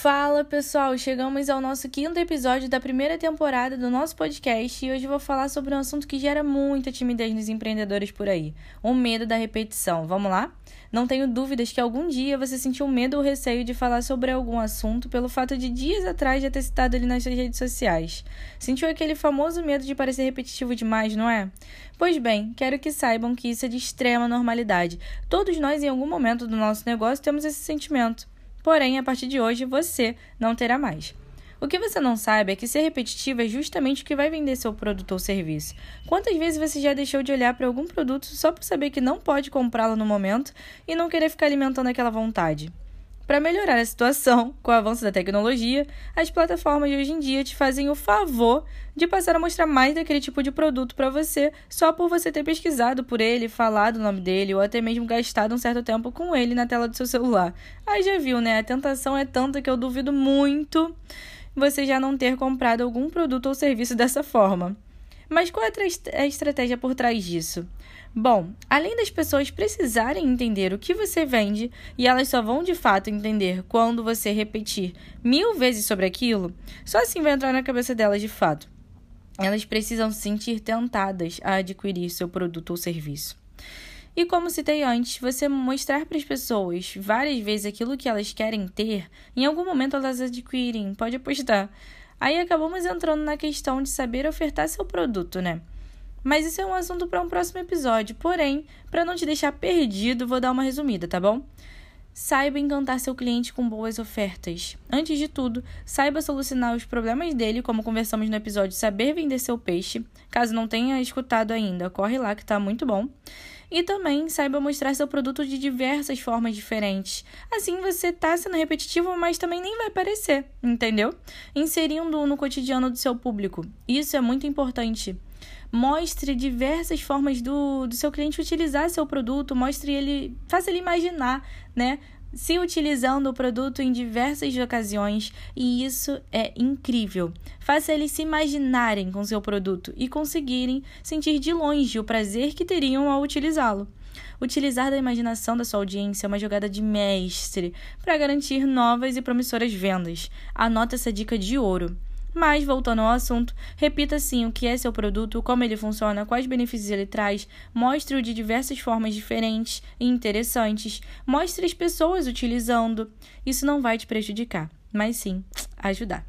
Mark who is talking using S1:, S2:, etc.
S1: Fala pessoal, chegamos ao nosso quinto episódio da primeira temporada do nosso podcast e hoje vou falar sobre um assunto que gera muita timidez nos empreendedores por aí: o medo da repetição. Vamos lá? Não tenho dúvidas que algum dia você sentiu medo ou receio de falar sobre algum assunto pelo fato de dias atrás já ter citado ele nas suas redes sociais. Sentiu aquele famoso medo de parecer repetitivo demais, não é? Pois bem, quero que saibam que isso é de extrema normalidade. Todos nós, em algum momento do nosso negócio, temos esse sentimento. Porém, a partir de hoje, você não terá mais. O que você não sabe é que ser repetitivo é justamente o que vai vender seu produto ou serviço. Quantas vezes você já deixou de olhar para algum produto só por saber que não pode comprá-lo no momento e não querer ficar alimentando aquela vontade? Para melhorar a situação, com o avanço da tecnologia, as plataformas de hoje em dia te fazem o favor de passar a mostrar mais daquele tipo de produto para você só por você ter pesquisado por ele, falado o nome dele ou até mesmo gastado um certo tempo com ele na tela do seu celular. Aí já viu, né? A tentação é tanta que eu duvido muito você já não ter comprado algum produto ou serviço dessa forma. Mas qual é a estratégia por trás disso? Bom, além das pessoas precisarem entender o que você vende e elas só vão de fato entender quando você repetir mil vezes sobre aquilo, só assim vai entrar na cabeça delas de fato. Elas precisam se sentir tentadas a adquirir seu produto ou serviço. E como citei antes, você mostrar para as pessoas várias vezes aquilo que elas querem ter, em algum momento elas adquirem, pode apostar. Aí acabamos entrando na questão de saber ofertar seu produto, né? Mas isso é um assunto para um próximo episódio. Porém, para não te deixar perdido, vou dar uma resumida, tá bom? Saiba encantar seu cliente com boas ofertas. Antes de tudo, saiba solucionar os problemas dele, como conversamos no episódio Saber Vender Seu Peixe. Caso não tenha escutado ainda, corre lá que tá muito bom. E também saiba mostrar seu produto de diversas formas diferentes. Assim você tá sendo repetitivo, mas também nem vai parecer, entendeu? Inserindo no cotidiano do seu público. Isso é muito importante mostre diversas formas do, do seu cliente utilizar seu produto, mostre ele, faça ele imaginar, né? Se utilizando o produto em diversas ocasiões, e isso é incrível. Faça eles se imaginarem com seu produto e conseguirem sentir de longe o prazer que teriam ao utilizá-lo. Utilizar da imaginação da sua audiência é uma jogada de mestre para garantir novas e promissoras vendas. Anota essa dica de ouro. Mas, voltando ao assunto, repita sim o que é seu produto, como ele funciona, quais benefícios ele traz, mostre-o de diversas formas diferentes e interessantes, mostre as pessoas utilizando. Isso não vai te prejudicar, mas sim ajudar.